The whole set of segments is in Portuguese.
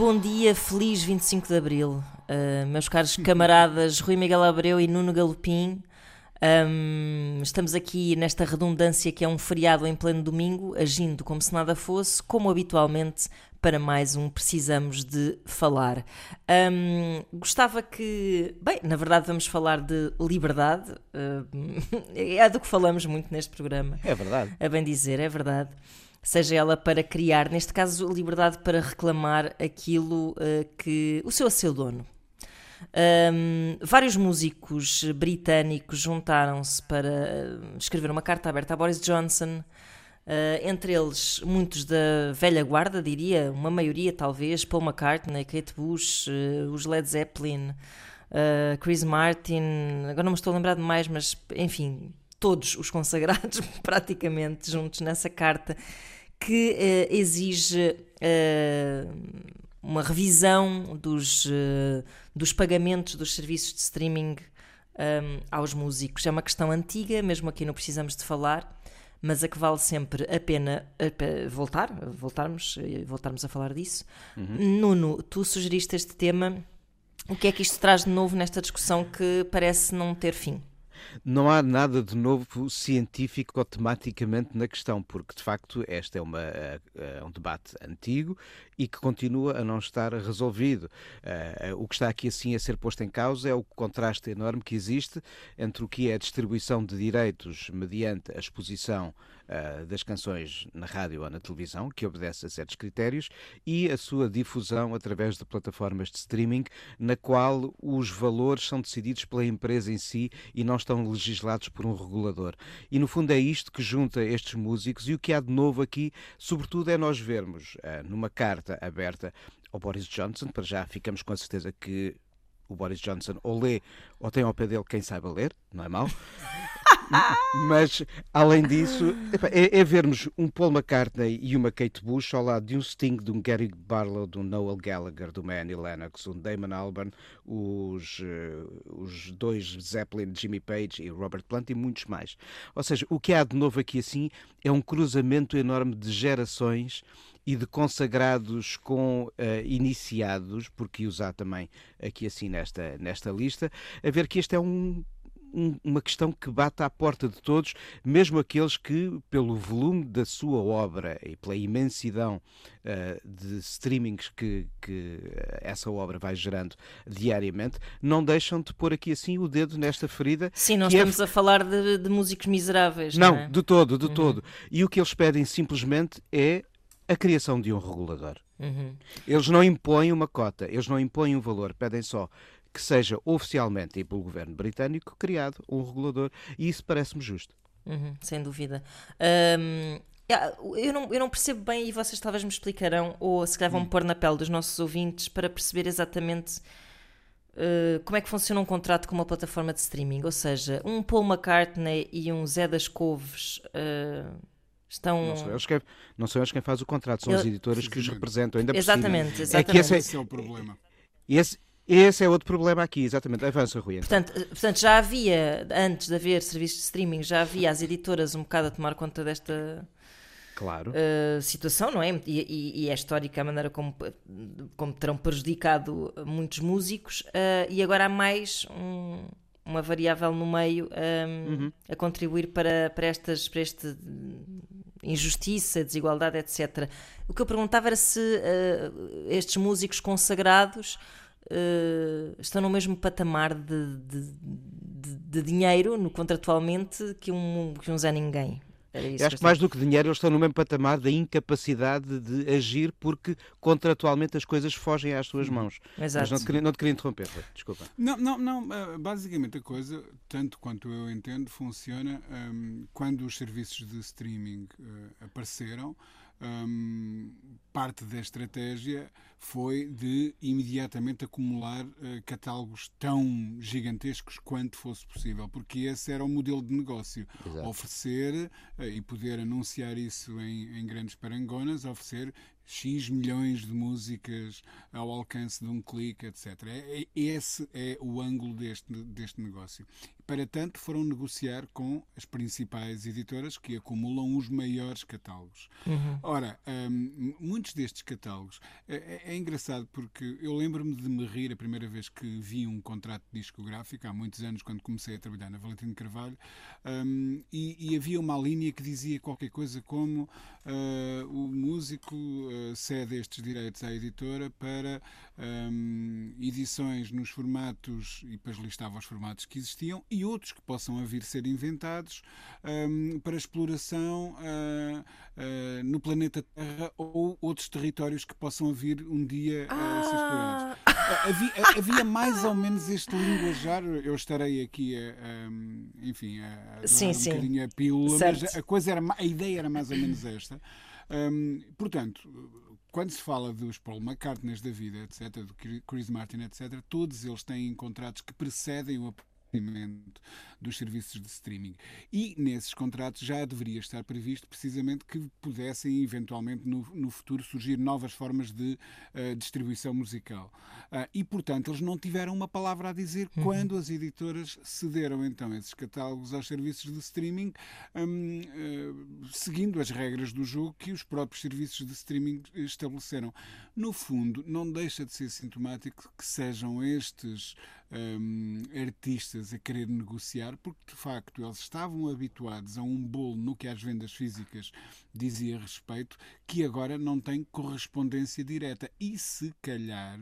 Bom dia, feliz 25 de Abril, Uh, meus caros camaradas Rui Miguel Abreu e Nuno Galopim. Um, estamos aqui nesta redundância que é um feriado em pleno domingo, agindo como se nada fosse, como habitualmente, para mais um Precisamos de Falar. Um, gostava que. Bem, na verdade, vamos falar de liberdade. Uh, é do que falamos muito neste programa. É verdade. A bem dizer, é verdade. Seja ela para criar, neste caso, liberdade para reclamar aquilo uh, que. o seu a seu dono. Um, vários músicos britânicos juntaram-se para escrever uma carta aberta a Boris Johnson. Uh, entre eles, muitos da velha guarda, diria, uma maioria talvez, Paul McCartney, Kate Bush, uh, os Led Zeppelin, Chris Martin, agora não me estou a lembrar de mais, mas enfim, todos os consagrados praticamente juntos nessa carta que exige uma revisão dos, uh, dos pagamentos dos serviços de streaming um, aos músicos. É uma questão antiga, mesmo aqui não precisamos de falar, mas a que vale sempre a pena voltar, voltarmos, voltarmos a falar disso. Uhum. Nuno, tu sugeriste este tema. O que é que isto traz de novo nesta discussão que parece não ter fim? Não há nada de novo científico ou tematicamente na questão, porque de facto este é, uma, é um debate antigo e que continua a não estar resolvido. Uh, o que está aqui assim a ser posto em causa é o contraste enorme que existe entre o que é a distribuição de direitos mediante a exposição uh, das canções na rádio ou na televisão, que obedece a certos critérios, e a sua difusão através de plataformas de streaming, na qual os valores são decididos pela empresa em si e não estão legislados por um regulador. E no fundo é isto que junta estes músicos e o que há de novo aqui, sobretudo, é nós vermos uh, numa carta aberta ao Boris Johnson. Para já ficamos com a certeza que o Boris Johnson ou lê ou tem ao pé dele quem saiba ler, não é mau? Mas, além disso, é, é, vermos um Paul McCartney e uma Kate Bush ao lado de um Sting, de um Gary Barlow, de um Noel Gallagher, de um Annie Lennox, um Damon Albarn, os, uh, os dois Zeppelin, Jimmy Page e Robert Plant e muitos mais. Ou seja, o que há de novo aqui assim é um cruzamento enorme de gerações e de consagrados com uh, iniciados, porque os há também aqui assim nesta, nesta lista, a ver que este é um uma questão que bate à porta de todos, mesmo aqueles que, pelo volume da sua obra e pela imensidão uh, de streamings que, que, essa obra vai gerando diariamente, não deixam de pôr aqui assim o dedo nesta ferida. Sim, nós é estamos é... a falar de, de, músicos miseráveis. Não, não é? de todo, de uhum. todo. E o que eles pedem simplesmente é a criação de um regulador. Uhum. Eles não impõem uma cota, eles não impõem um valor, pedem só que seja oficialmente e pelo governo britânico criado um regulador e isso parece-me justo. Uhum, sem dúvida. Um, eu, não, eu não percebo bem e vocês talvez me explicarão, ou se calhar vão hum. pôr na pele dos nossos ouvintes para perceber exatamente uh, como é que funciona um contrato com uma plataforma de streaming. Ou seja, um Paul McCartney e um Zé das Couves. Uh, Estão... Não, são eles quem, não são eles quem faz o contrato, são Eu... as editoras que os representam. Ainda exatamente, exatamente. É que esse é, esse é o problema. Esse, esse é outro problema aqui, exatamente. Avança, Rui. Então. Portanto, portanto, já havia, antes de haver serviços de streaming, já havia as editoras um bocado a tomar conta desta claro. Uh, situação, não é? E, e, e, é histórica a maneira como, como terão prejudicado muitos músicos, uh, e agora há mais um, uma variável no meio um, uhum. a contribuir para, para, estas, para este injustiça, desigualdade, etc. O que eu perguntava era se uh, estes músicos consagrados uh, estão no mesmo patamar de, de, de, de, dinheiro no contratualmente que um, que um Zé Ninguém. Eu acho que mais do que dinheiro, eles estão no mesmo patamar da incapacidade de agir porque contratualmente as coisas fogem às suas mãos. Exato. Mas não te, queria, não te queria interromper, desculpa. Não, não, não. Eh, basicamente a coisa, tanto quanto eu entendo, funciona um, quando os serviços de streaming uh, apareceram. Um, parte da estratégia foi de imediatamente acumular uh, catálogos tão gigantescos quanto fosse possível, porque esse era o modelo de negócio. Exato. Oferecer uh, e poder anunciar isso em, em grandes parangonas, oferecer X milhões de músicas ao alcance de um clique, etc. É, é, esse é o ângulo deste, deste negócio. Para tanto, foram negociar com as principais editoras que acumulam os maiores catálogos. Uhum. Ora, um, muitos destes catálogos. É, é, é engraçado porque eu lembro-me de me rir a primeira vez que vi um contrato discográfico, há muitos anos, quando comecei a trabalhar na Valentim Carvalho, um, e, e, havia uma linha que dizia qualquer coisa como uh, o músico uh, cede estes direitos à editora para um, edições nos formatos, e depois listava os formatos que existiam, e outros que possam vir ser inventados um, para exploração uh, no planeta Terra ou outros territórios que possam vir um dia a ser explorados. Ah. Havia, havia, mais ou menos este linguajar, eu estarei aqui a, enfim, a, a sim, um sim. bocadinho a pílula, certo. mas a, coisa era, a ideia era mais ou menos esta. Um, portanto, quando se fala dos Paul McCartney da vida, etc., do Chris Martin, etc., todos eles têm contratos que precedem o dos serviços de streaming. E nesses contratos já deveria estar previsto precisamente que pudessem eventualmente no, no futuro surgir novas formas de uh, distribuição musical. Uh, e portanto eles não tiveram uma palavra a dizer uhum. quando as editoras cederam então esses catálogos aos serviços de streaming, um, uh, seguindo as regras do jogo que os próprios serviços de streaming estabeleceram. No fundo, não deixa de ser sintomático que sejam estes um, artistas a querer negociar, porque de facto eles estavam habituados a um bolo no que às vendas físicas dizia respeito, que agora não tem correspondência direta. E se calhar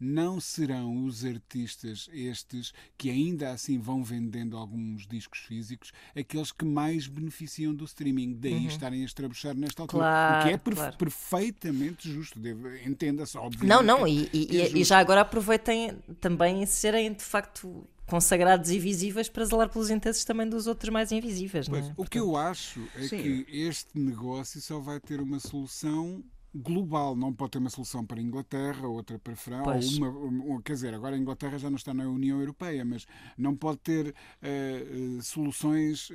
não serão os artistas estes que ainda assim vão vendendo alguns discos físicos aqueles que mais beneficiam do streaming, daí uhum. estarem a estrabuchar nesta altura. Claro, o que é claro. perfeitamente justo, entenda-se, obviamente. Não, não, e, e, é e, já agora aproveitem também serem de facto consagrados e visíveis para zelar pelos interesses também dos outros mais invisíveis. Pois, é? O que eu acho é Sim. que este negócio só vai ter uma solução global, não pode ter uma solução para a Inglaterra, outra para a França, ou uma, uma, quer dizer, agora a Inglaterra já não está na União Europeia, mas não pode ter uh, soluções uh,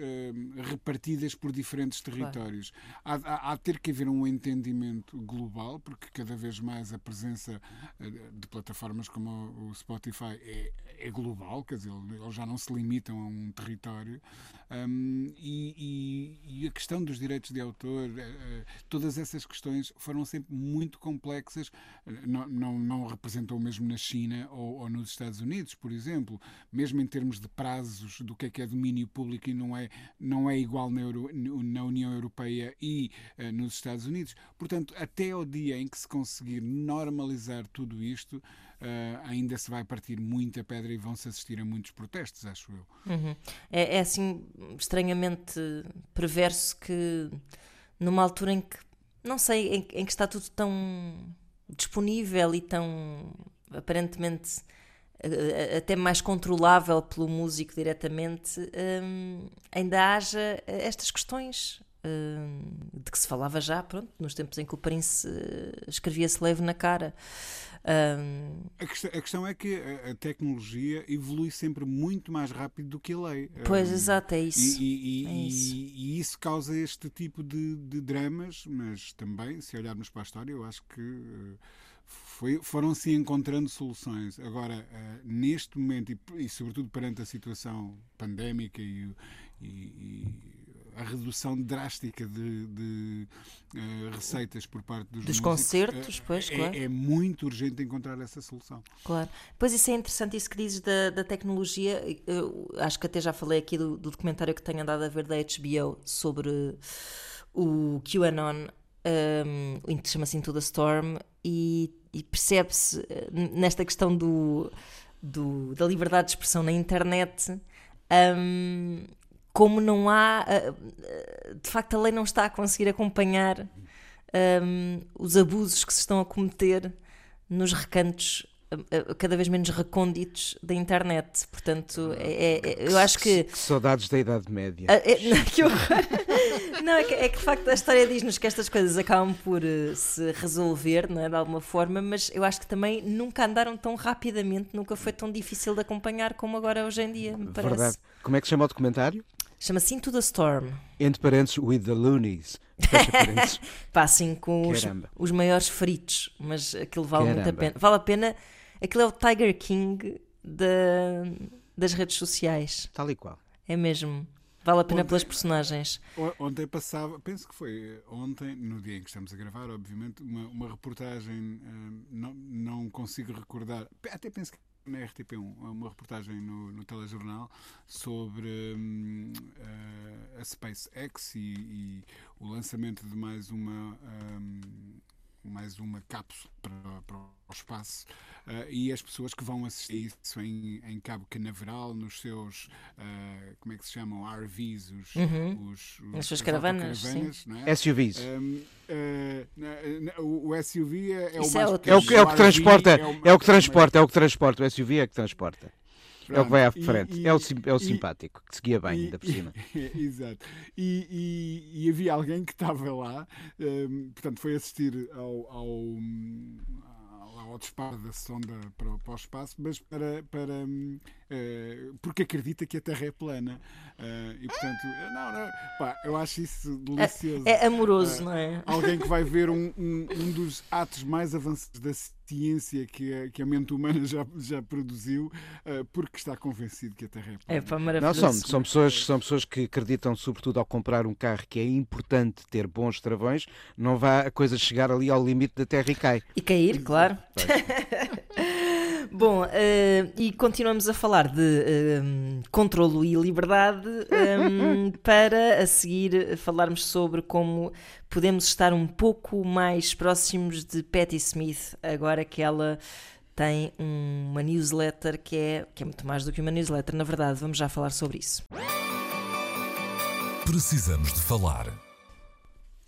repartidas por diferentes territórios. Claro. Há, há, há, ter que haver um entendimento global, porque cada vez mais a presença de plataformas como o Spotify é, é global, quer dizer, eles já não se limitam a um território, um, e, e, e, a questão dos direitos de autor, uh, todas essas questões foram sempre muito complexas, não, não, não representam o mesmo na China ou, ou, nos Estados Unidos, por exemplo, mesmo em termos de prazos do que é que é domínio público e não é, não é igual na, Euro, na União Europeia e uh, nos Estados Unidos. Portanto, até ao dia em que se conseguir normalizar tudo isto, Uh, ainda se vai partir muita pedra e vão-se assistir a muitos protestos, acho eu. Uhum. É, é, assim estranhamente perverso que numa altura em que não sei, em, em, que está tudo tão disponível e tão aparentemente até mais controlável pelo músico diretamente, hum, ainda haja estas questões de que se falava já, pronto, nos tempos em que o Prince escrevia-se leve na cara. Um... A, questão, a, questão, é que a, tecnologia evolui sempre muito mais rápido do que a lei. Pois, um, exato, é isso. E, e, é isso. e, isso. causa este tipo de, de, dramas, mas também, se olharmos para a história, eu acho que. Foi, foram-se encontrando soluções. Agora, uh, neste momento, e, e, sobretudo perante a situação pandémica e, e, a redução drástica de, de uh, receitas por parte dos, dos músicos, concertos, uh, pois, é, claro. é muito urgente encontrar essa solução. Claro. Pois isso é interessante, isso que dizes da, da tecnologia. Eu acho que até já falei aqui do, do documentário que tenho andado a ver da HBO sobre o QAnon, um, que chama-se Into the Storm, e, e percebe-se eh, nesta questão do, do, da liberdade de expressão na internet. Um, como não há. Eh, eh, de facto, a lei não está a conseguir acompanhar um, os abusos que se estão a cometer nos recantos cada vez menos recônditos da internet. Portanto, é, é, eu acho que. que saudades da Idade Média. Ah, é, que não, é que, é que de facto a história diz-nos que estas coisas acabam por uh, se resolver, não é? De alguma forma, mas eu acho que também nunca andaram tão rapidamente, nunca foi tão difícil de acompanhar como agora hoje em dia, me parece. Verdade. Como é que se chama o documentário? Chama-se Into the Storm. Entre parênteses, with the loonies. Pá, assim, com os, os, maiores feritos, mas aquilo vale Caramba. muito a pena. Vale a pena. Aquilo é o Tiger King da, das redes sociais. Tal e qual. É mesmo. Vale a pena ontem, pelas personagens. Ontem passava, penso que foi ontem, no dia em que estamos a gravar, obviamente, uma, uma reportagem, uh, não, não consigo recordar, até penso que na RTP1 uma reportagem no, no telejornal sobre um, uh, a SpaceX e, e, o lançamento de mais uma um, mais uma cápsula para, para o espaço uh, e as pessoas que vão assistir isso em, em Cabo Canaveral, nos seus, uh, como é que se chamam, RVs, os, uhum. os, os as suas caravanas, caravanas é? SUVs. Um, uh, o SUV é, é o mais... É, o, é, o, é o que transporta, é o, é o que transporta, é o que transporta, o SUV é que transporta. Pronto, é o que vai à frente. E, é, o, é o simpático, que seguia bem, e, ainda por cima. exato. E, e, havia alguém que estava lá, um, portanto, foi assistir ao, ao, ao disparo da sonda para, para o espaço, mas para, para, uh, porque acredita que a Terra é plana. Uh, e portanto, não, não, pá, eu acho isso delicioso. É, é amoroso, uh, não é? Alguém que vai ver um, um, um, dos atos mais avançados da ciência que a, que a mente humana já, já produziu, porque está convencido que a Terra é plana. É pá, maravilhoso. Não, são, são, pessoas, são pessoas que acreditam, sobretudo ao comprar um carro, que é importante ter bons travões, não vá a coisa chegar ali ao limite da Terra e cai. E cair, claro. Bom, uh, e continuamos a falar de uh, controlo e liberdade um, para a seguir falarmos sobre como podemos estar um pouco mais próximos de Patti Smith agora que ela tem uma newsletter que é, que é muito mais do que uma newsletter, na verdade, vamos já falar sobre isso. Precisamos de falar.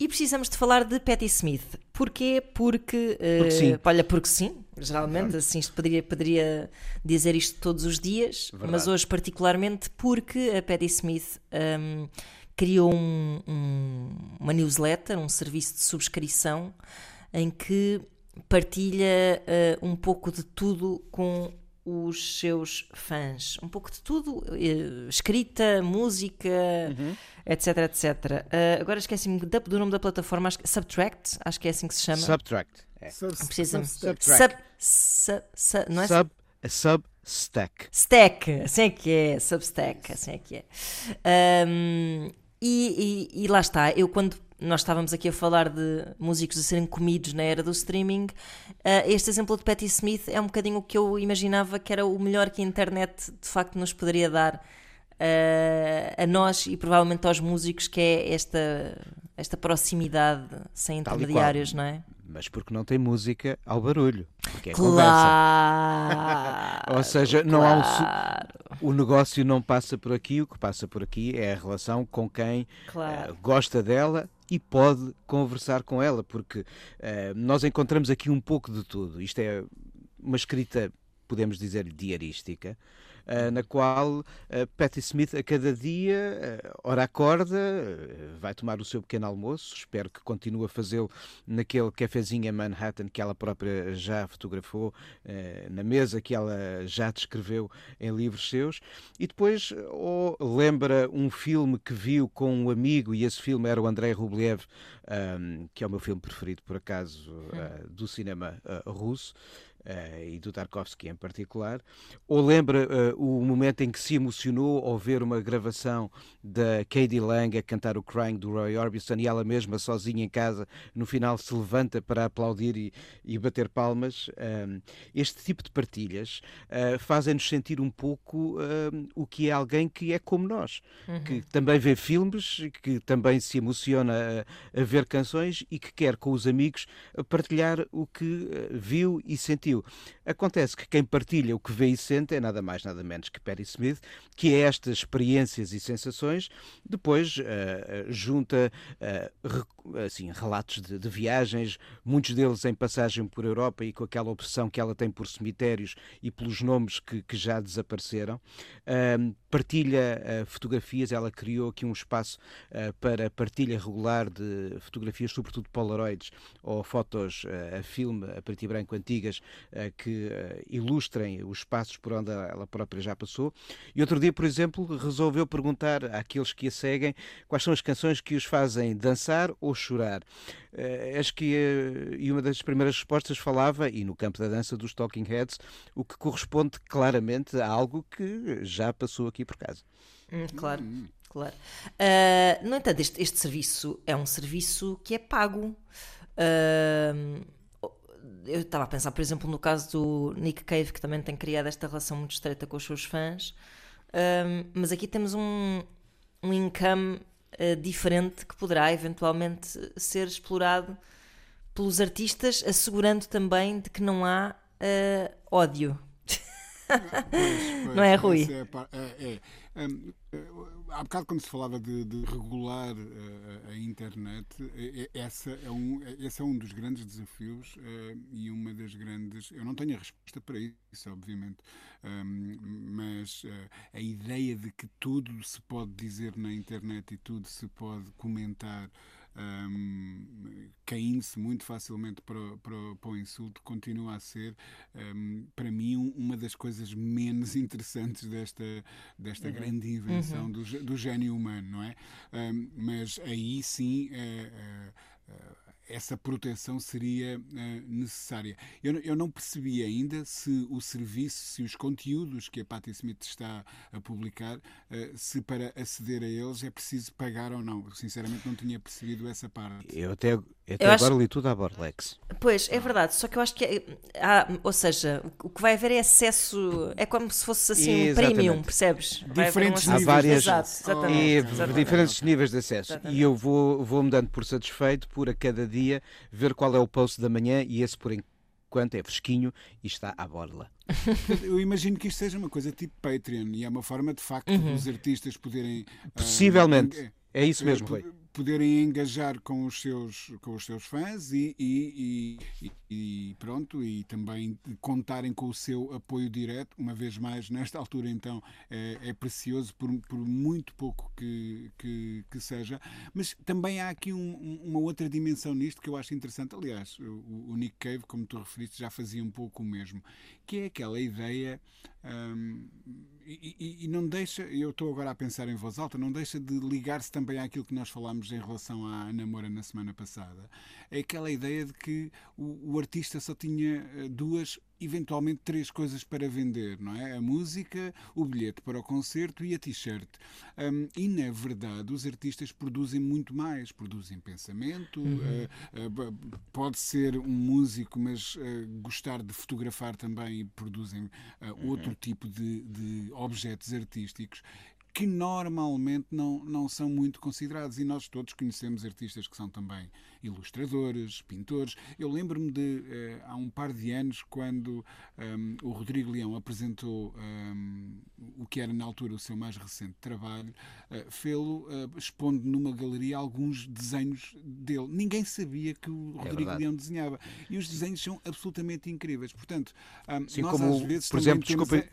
E precisamos de falar de Patti Smith. Porquê? Porque, uh, porque sim. olha, porque sim, geralmente, assim, poderia, poderia dizer isto todos os dias, Verdade. mas hoje particularmente porque a Patti Smith um, criou um, um, uma newsletter, um serviço de subscrição, em que partilha uh, um pouco de tudo com os seus fãs. Um pouco de tudo, uh, escrita, música... Uhum etc, etc. Uh, agora esqueci-me do nome da plataforma, acho que, Subtract, acho que é assim que se chama. Subtract. É. Sub, Precisa Subtract. Sub, sub, sub, não é? Sub, Substack. Stack, assim é que é, Substack, assim é que é. Um, e, e, e, lá está, eu quando nós estávamos aqui a falar de músicos a serem comidos na era do streaming, uh, este exemplo de Patti Smith é um bocadinho o que eu imaginava que era o melhor que a internet de facto nos poderia dar uh, a nós e provavelmente aos músicos, que é esta, esta proximidade sem intermediários, não é? Mas porque não tem música ao barulho. Porque é claro, conversa. Ou seja, não claro. há um, o negócio não passa por aqui, o que passa por aqui é a relação com quem claro. uh, gosta dela e pode conversar com ela, porque uh, nós encontramos aqui um pouco de tudo. Isto é uma escrita, podemos dizer, diarística. Eh, na qual uh, Patti Smith a cada dia, uh, ora acorda, vai tomar o seu pequeno almoço, espero que continue a fazê-lo naquele cafezinho em Manhattan que ela própria já fotografou, na mesa que ela já descreveu em livros seus, e depois ou lembra um filme que viu com um amigo, e esse filme era o Andrei Rublev, que é o meu filme preferido, por acaso, do cinema russo, e do Tarkovsky em particular, ou lembra uh, o momento em que se emocionou ao ver uma gravação da Katie Lang a cantar o Crying do Roy Orbison e ela mesma sozinha em casa no final se levanta para aplaudir e, e bater palmas. Um, este tipo de partilhas uh, fazem-nos sentir um pouco o que é alguém que é como nós, uhum. que também vê filmes, que também se emociona a, a ver canções e que quer com os amigos partilhar o que viu e sentiu. Desafio. Acontece que quem partilha o que vê e sente é nada mais, nada menos que Perry Smith, que é estas experiências e sensações, depois uh, junta uh, assim, relatos de, de, viagens, muitos deles em passagem por Europa e com aquela obsessão que ela tem por cemitérios e pelos nomes que, que já desapareceram. Uh, partilha fotografias, ela criou aqui um espaço para partilha regular de fotografias, sobretudo polaroids ou fotos a filme, a preto e branco antigas, que ilustrem os passos por onde ela própria já passou. E outro dia, por exemplo, resolveu perguntar àqueles que a seguem quais são as canções que os fazem dançar ou chorar. Uh, acho que uh, e uma das primeiras respostas falava, e no campo da dança dos Talking Heads, o que corresponde claramente a algo que já passou aqui por casa. Hum, claro, claro. Uh, no entanto, este, este, serviço é um serviço que é pago. Eu estava a pensar, por exemplo, no caso do Nick Cave, que também tem criado esta relação muito estreita com os seus fãs. mas aqui temos um, um income uh, diferente que poderá eventualmente ser explorado pelos artistas, assegurando também de que não há uh, ódio. Pois, pois, não é, Rui? É, é, é. Há bocado, quando se falava de, de regular uh, a internet, essa é um, esse é um dos grandes desafios e uma das grandes. Eu não tenho a resposta para isso, obviamente, um, mas a ideia de que tudo se pode dizer na internet e tudo se pode comentar um, caindo-se muito facilmente para, para, para, o insulto, continua a ser, um, para mim, uma das coisas menos interessantes desta, desta uhum. grande invenção uhum. do, do gênio humano, não é? Um, mas aí sim. Uh, uh, uh, essa proteção seria uh, necessária. Eu, eu, não percebi ainda se o serviço, se os conteúdos que a Patti Smith está a publicar, uh, se para aceder a eles é preciso pagar ou não. Sinceramente, não tinha percebido essa parte. Eu até, até eu agora acho... li tudo à Borlex. Pois, é verdade, só que eu acho que é, há, ou seja, o que vai haver é acesso, é como se fosse assim um premium, percebes? Diferentes um níveis. Várias, Exato, exatamente, e, exatamente. diferentes níveis de acesso. Exatamente. E eu vou, vou me dando por satisfeito por a cada dia dia, ver qual é o post da manhã e esse por enquanto é fresquinho e está à borla. Eu imagino que isto seja uma coisa tipo Patreon e é uma forma de facto uhum. dos artistas poderem. Possivelmente. Uh, é isso mesmo, Rui poderem engajar com os seus, com os seus fãs e, e, e, e, pronto, e também contarem com o seu apoio direto. Uma vez mais, nesta altura, então, é, é precioso por, por, muito pouco que, que, que, seja. Mas também há aqui um, uma outra dimensão nisto que eu acho interessante. Aliás, o, o, Nick Cave, como tu referiste, já fazia um pouco o mesmo, que é aquela ideia. Hum, e, e, não deixa, eu estou agora a pensar em voz alta, não deixa de ligar-se também àquilo que nós falámos em relação à Ana Moura na semana passada. É aquela ideia de que o, o artista só tinha eh, duas eventualmente três coisas para vender, não é? A música, o bilhete para o concerto e a t-shirt. Um, e na verdade, os artistas produzem muito mais, produzem pensamento, uhum. uh, uh, pode ser um músico, mas uh, gostar de fotografar também e produzem uhum. outro tipo de, de objetos artísticos que normalmente não, não são muito considerados. E nós todos conhecemos artistas que são também ilustradores, pintores. Eu lembro-me de, eh, há um par de anos, quando um, ehm, o Rodrigo Leão apresentou um, ehm, o que era na altura o seu mais recente trabalho, uh, fê-lo uh, expondo numa galeria alguns desenhos dele. Ninguém sabia que o é Rodrigo Leão desenhava. E os desenhos são absolutamente incríveis. Portanto, um, ehm, Sim, nós como, às vezes por exemplo, desculpem.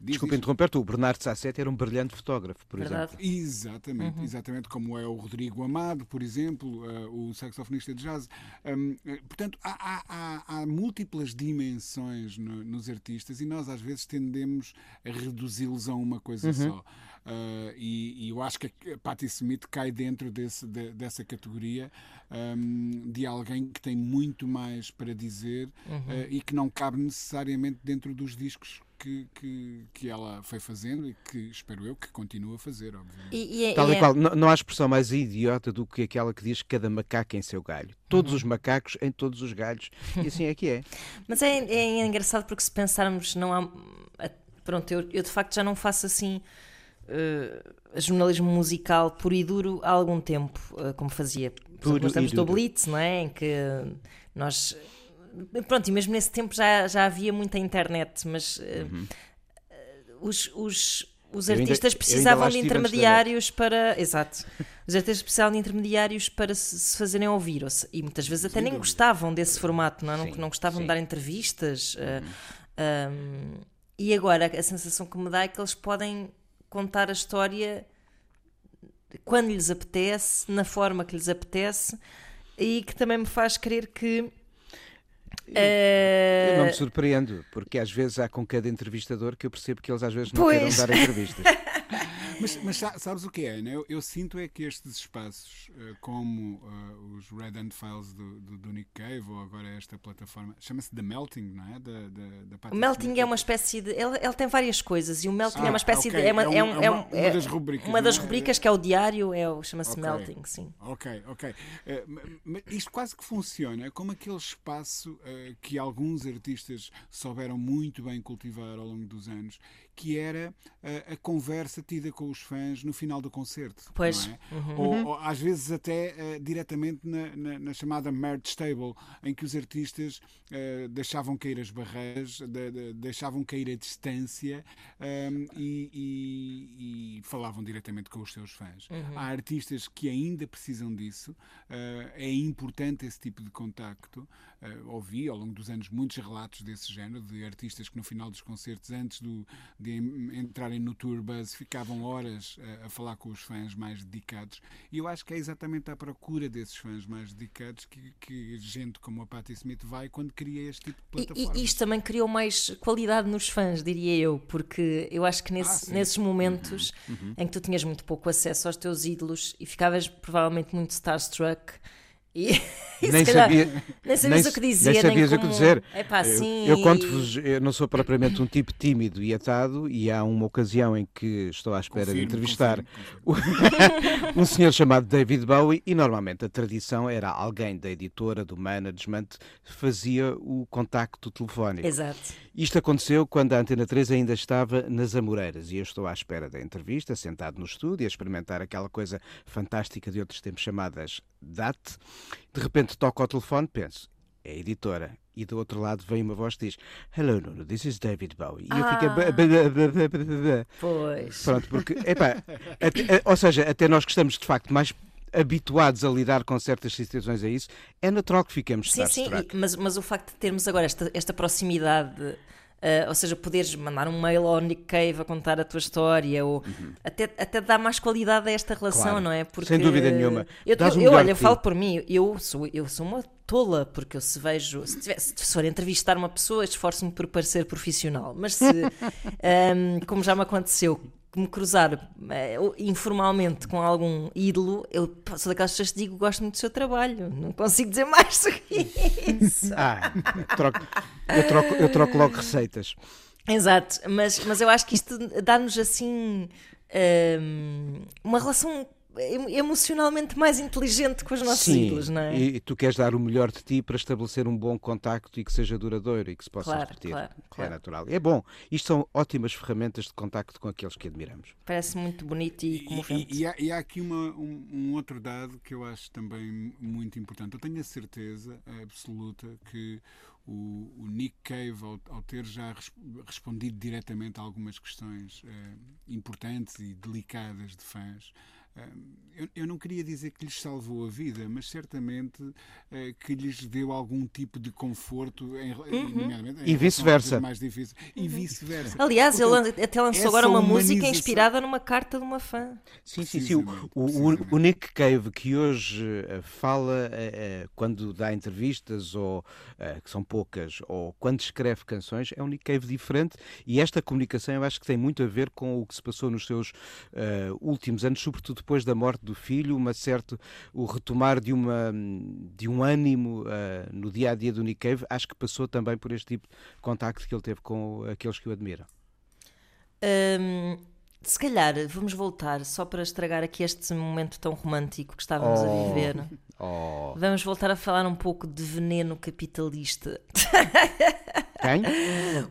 Desculpa interromper-te, o Bernardo Sassetti era um brilhante fotógrafo, por Verdade. exemplo. Exatamente, uhum. exatamente como é o Rodrigo Amado, por exemplo, uh, o saxofonista de jazz. Um, eh, portanto, há, há, há, múltiplas dimensões no, nos artistas e nós às vezes tendemos a reduzi-los a uma coisa uhum. só. Uh, e, e, eu acho que a Patti Smith cai dentro desse, de, dessa categoria um, de alguém que tem muito mais para dizer uhum. uh, e que não cabe necessariamente dentro dos discos que, que, que ela foi fazendo e que espero eu que continue a fazer, obviamente. E, e é, Tal e é... qual, não, não há expressão mais idiota do que aquela que diz cada macaco em seu galho. Todos uhum. os macacos em todos os galhos. E assim é que é. Mas é, é engraçado porque se pensarmos, não há. Pronto, eu, eu de facto já não faço assim. Uh, jornalismo musical puro e duro há algum tempo, uh, como fazia. Por exemplo, nós do Blitz, não é? Em que nós pronto, e mesmo nesse tempo já, já havia muita internet, mas uh, Uhum. os, os, os ainda- artistas ainda precisavam de intermediários para. Exato. Os artistas precisavam de intermediários para se, se fazerem ouvir. ou se- E muitas vezes até nem dúvida. gostavam desse formato, não, é? não, Sim, não gostavam sim. de dar entrevistas. uh, um, e agora a sensação que me dá é que eles podem contar a história quando lhes apetece, na forma que lhes apetece, e que também me faz crer que. Eh, Eu não me surpreendo, porque às vezes há com cada entrevistador que eu percebo que eles às vezes não Pois. queiram dar entrevistas. Mas, mas sa- sabes o que é, né? eu, eu sinto é que estes espaços, eh, como eh, os Red Hand Files do, do, do Nick Cave, ou agora esta plataforma, chama-se The Melting, não é? Da, da, da O melting Smith. é uma espécie de. Ele, ele tem várias coisas e o melting é Ah, uma espécie ok. de. É uma, É um- é um- é é uma- um- uma é das rubricas, Uma das é? rubricas que é o diário, é o, chama-se Ok. melting, sim. Ok, ok. Ma- isto quase que funciona como aquele espaço eh, que alguns artistas souberam muito bem cultivar ao longo dos anos, que era eh, a conversa tida com os fãs no final do concerto. Pois. é? Ou, ou às vezes até eh, diretamente na, na- na chamada merge table, em que os artistas eh, deixavam cair as barreiras, de- de- deixavam cair a distância ehm, e, e- e falavam diretamente com os seus fãs. Há artistas que ainda precisam disso, eh, é importante esse tipo de contacto. Ouvi ao longo dos anos muitos relatos desse género, de artistas que no final dos concertos, antes do- de em- entrarem no tour bus, ficavam horas eh, a falar com os fãs mais dedicados. E eu acho que é exatamente à procura desses fãs mais dedicados que, que gente como a Patti Smith vai quando cria este tipo de E, plataforma. e isto também criou mais qualidade nos fãs, diria eu, porque eu acho que nesse- Ah, nesses momentos em que tu tinhas muito pouco acesso aos teus ídolos e ficavas provavelmente muito starstruck e, nem sabia, nem sabias nem o que dizer, nem sabias o que como- dizer. Epá, Eu- sim, eu, e- conto-vos, eu não sou propriamente um tipo tímido e atado, e há uma ocasião em que estou à espera de Confirmo, entrevistar confirmo, um senhor chamado David Bowie, e normalmente a tradição era alguém da editora, do management, fazia o contacto telefónico. Exato. Isto aconteceu quando a Antena 3 ainda estava nas Amoreiras e eu estou à espera da entrevista, sentado no estúdio, a experimentar aquela coisa fantástica de outros tempos chamadas DAT. De repente toco ao telefone, penso, é a editora. E do outro lado vem uma voz que diz: Hello, Nuno, this is David Bowie. E eu fico. Ah. Pois. Pronto, porque, epá, até- ou seja, até nós que estamos de facto mais habituados a lidar com certas situações a isso, é natural que fiquemos Sim, sim, mas, mas o facto de termos agora esta, esta proximidade, eh, ou seja, poderes mandar um mail ao Nick Cave a contar a tua história, ou até, até dá mais qualidade a esta relação, Uhum. Claro, não é? Porque, sem dúvida nenhuma. Eu, eu, o eu, olha, eu falo por mim, eu sou, eu sou uma tola, porque eu se vejo, se, tiver, se for entrevistar uma pessoa, esforço-me por parecer profissional, mas se, ehm, como já me aconteceu, me cruzar eh, informalmente com algum ídolo, eu sou daquelas pessoas que digo gosto muito do seu trabalho, não consigo dizer mais do que isso. Ah, eu troco, eu, troco, eu troco logo receitas. Exato, mas, mas eu acho que isto dá-nos assim hum, uma relação emocionalmente mais inteligente com os nossos Sim, ídolos, não é? e, e tu queres dar o melhor de ti para estabelecer um bom contacto e que seja duradouro e que se possa Claro, repetir. claro, É claro. natural. É bom. Isto são ótimas ferramentas de contacto com aqueles que admiramos. Parece muito bonito e comovente. e- e há, e há aqui uma- um, um outro dado que eu acho também muito importante. Eu tenho a certeza absoluta que o, o Nick Cave, ao, ao ter já res- respondido diretamente a algumas questões eh, importantes e delicadas de fãs, eu, eu não queria dizer que lhes salvou a vida, mas certamente eh, que lhes deu algum tipo de conforto, em, nomeadamente em E vice-versa. mais difíceis. E vice-versa. Aliás, Portanto, ele até lançou agora uma música inspirada numa carta de uma fã. Sim, sim, sim. O, o- o- Nick Cave, que hoje eh, fala eh, quando dá entrevistas, ou eh, que são poucas, ou quando escreve canções, é um Nick Cave diferente. E esta comunicação eu acho que tem muito a ver com o que se passou nos seus últimos anos, sobretudo depois da morte do filho, uma certo, o retomar de, uma, de um ânimo eh, no dia a dia do Nick Cave. Acho que passou também por este tipo de contacto que ele teve com aqueles que o admiram. Hum, se calhar vamos voltar só para estragar aqui este momento tão romântico que estávamos a Oh. viver. Oh, Vamos voltar a falar um pouco de veneno capitalista. quem?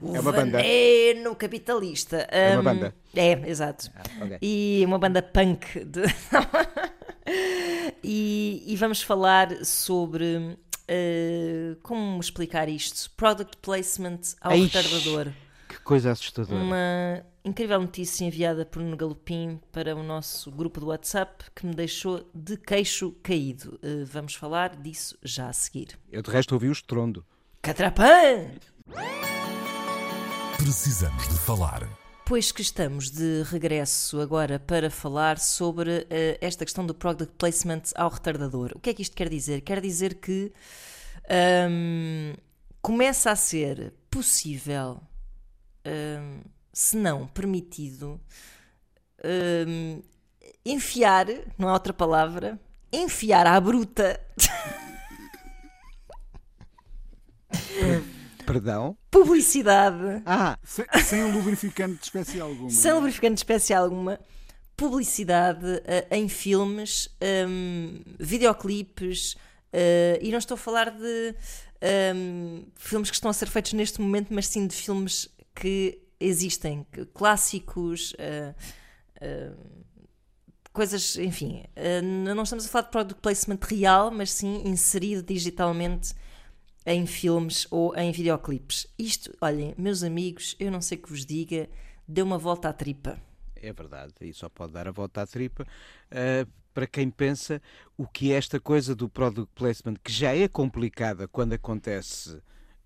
O É uma banda. veneno capitalista. É uma Hum, banda. É, exato. ok. E uma banda punk. de- e, e vamos falar sobre uh, como explicar isto? Product placement ao Eish. retardador. Que coisa assustadora. Uma incrível notícia enviada por Nuno Galopim para o nosso grupo do WhatsApp que me deixou de queixo caído. Uh, vamos falar disso já a seguir. Eu de resto ouvi o estrondo. Catrapã! Precisamos de falar. Pois que estamos de regresso agora para falar sobre uh, esta questão do product placement ao retardador. O que é que isto quer dizer? Quer dizer que um, começa a ser possível, um, se não permitido, um, enfiar, não há outra palavra, enfiar à bruta. Perdão? publicidade Ah, Sem, sem um lubrificante de espécie alguma. sem não lubrificante de espécie alguma, publicidade eh, em filmes, um, videoclipes, eh, e não estou a falar de um, filmes que estão a ser feitos neste momento, mas sim de filmes que existem, que- clássicos. eh, Coisas, enfim, não estamos a falar de product placement real, mas sim inserido digitalmente em filmes ou em videoclipes. Isto, olhem, meus amigos, eu não sei que vos diga, deu uma volta à tripa. é verdade, e só pode dar a volta à tripa. ah, para quem pensa o que é esta coisa do product placement, que já é complicada quando acontece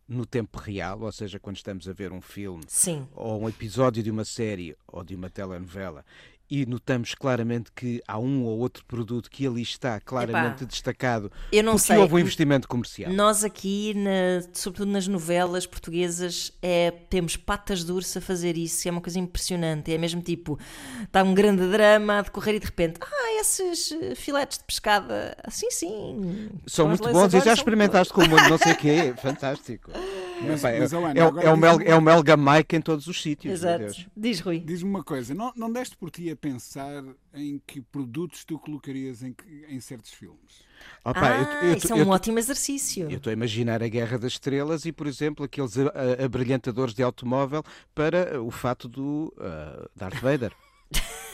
no tempo real, ou seja, quando estamos a ver um filme Sim. ou um episódio de uma série ou de uma telenovela e notamos claramente que há um ou outro produto que ali está claramente Epá, destacado eu não porque sei. houve um investimento comercial. Nós aqui, na- sobretudo nas novelas portuguesas, é, temos patas de urso a fazer isso, é uma coisa impressionante. É mesmo tipo, está um grande drama a decorrer e de repente, ah, esses eh, filetes de pescada, assim sim. São muito bons e já experimentaste com o mundo não sei o quê. Fantástico. Mas- é, mas, Alana, é é o Mel, é o Melga Mike em todos os sítios. meu Exato. Deus. Diz Rui. Diz-me uma coisa, não, não deste por ti a pensar em que produtos tu colocarias em, em certos filmes? Opa, ah, eu- eu- isso é eu- um ótimo exercício. Eu estou a imaginar a Guerra das Estrelas e, por exemplo, aqueles a- a- abrilhantadores de automóvel para o fato do ah, Darth Vader.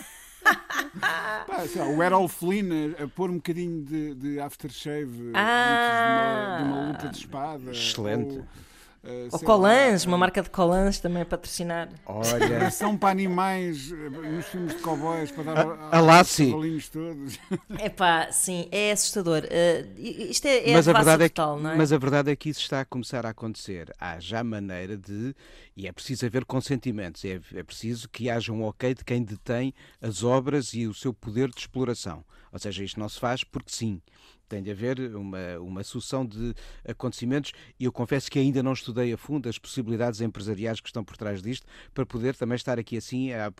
Pá, lá, o Errol Flynn a, a pôr um bocadinho de, de aftershave Ah! antes de uma, de uma luta de espada. Excelente. Ou, eh, Ou lá, uma marca de Colans também a patrocinar. Olha, Ração para animais eh, nos filmes de cowboys para dar A- a Lassie. cavalinhos todos. Epá, sim, é assustador. Uh, isto é, é mas, a verdade é que, total, não é? mas a verdade é que isso está a começar a acontecer. Há já maneira de. E é preciso haver consentimentos. É, é preciso que haja um ok de quem detém as obras e o seu poder de exploração. Ou seja, isto não se faz porque sim. Tem de haver uma, uma sucessão de acontecimentos e eu confesso que ainda não estudei a fundo as possibilidades empresariais que estão por trás disto para poder também estar aqui assim a,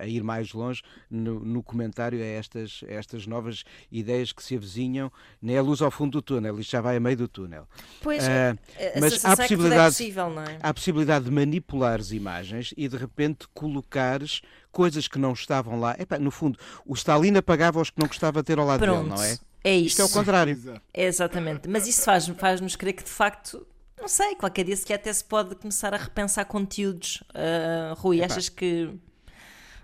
a- ir mais longe no, no comentário a estas, a estas novas ideias que se avizinham. Nem a luz ao fundo do túnel, isto já vai a meio do túnel. Pois, Ah, a mas há é tudo é possibilidade, possível, é? há a possibilidade de manipulares imagens e de repente colocares coisas que não estavam lá. Epá, no fundo, o Stalin apagava os que não gostava de ter ao lado Pronto, dele, não é? é Isto é o isso. contrário. É exatamente. Mas isso faz- faz-nos crer que de facto, não sei, qualquer dia sequer até se pode começar a repensar conteúdos. Ah, Rui, achas que.